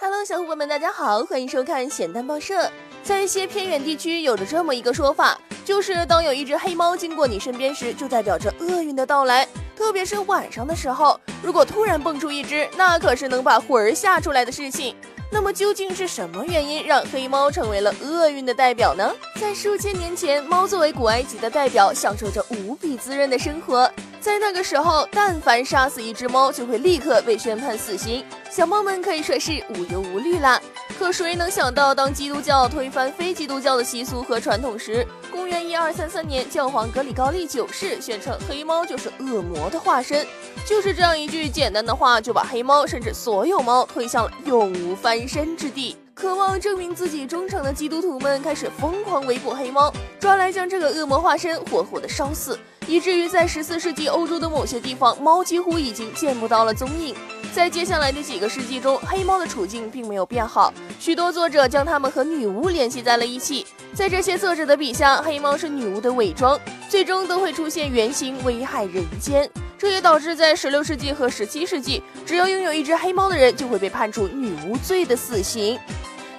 Hello，小伙伴们，大家好，欢迎收看咸蛋报社。在一些偏远地区，有着这么一个说法，就是当有一只黑猫经过你身边时，就代表着厄运的到来。特别是晚上的时候，如果突然蹦出一只，那可是能把魂儿吓出来的事情。那么究竟是什么原因让黑猫成为了厄运的代表呢？在数千年前，猫作为古埃及的代表，享受着无比滋润的生活。在那个时候，但凡杀死一只猫，就会立刻被宣判死刑，小猫们可以说是无忧无虑啦。可谁能想到，当基督教推翻非基督教的习俗和传统时，公元一二三三年，教皇格里高利九世宣称黑猫就是恶魔的化身。就是这样一句简单的话，就把黑猫甚至所有猫推向了永无翻身之地。渴望证明自己忠诚的基督徒们开始疯狂围捕黑猫，抓来将这个恶魔化身活活的烧死，以至于在十四世纪欧洲的某些地方，猫几乎已经见不到了踪影。在接下来的几个世纪中，黑猫的处境并没有变好，许多作者将它们和女巫联系在了一起。在这些作者的笔下，黑猫是女巫的伪装，最终都会出现原形，危害人间。这也导致在十六世纪和十七世纪，只要拥有一只黑猫的人就会被判处女巫罪的死刑。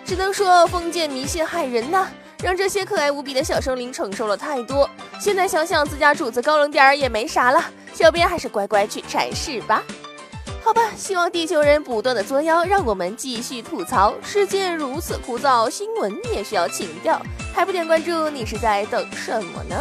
只能说封建迷信害人呐，让这些可爱无比的小生灵承受了太多。现在想想自家主子高冷点儿也没啥了，小编还是乖乖去铲屎吧。好吧，希望地球人不断的作妖，让我们继续吐槽。世界如此枯燥，新闻也需要情调，还不点关注，你是在等什么呢？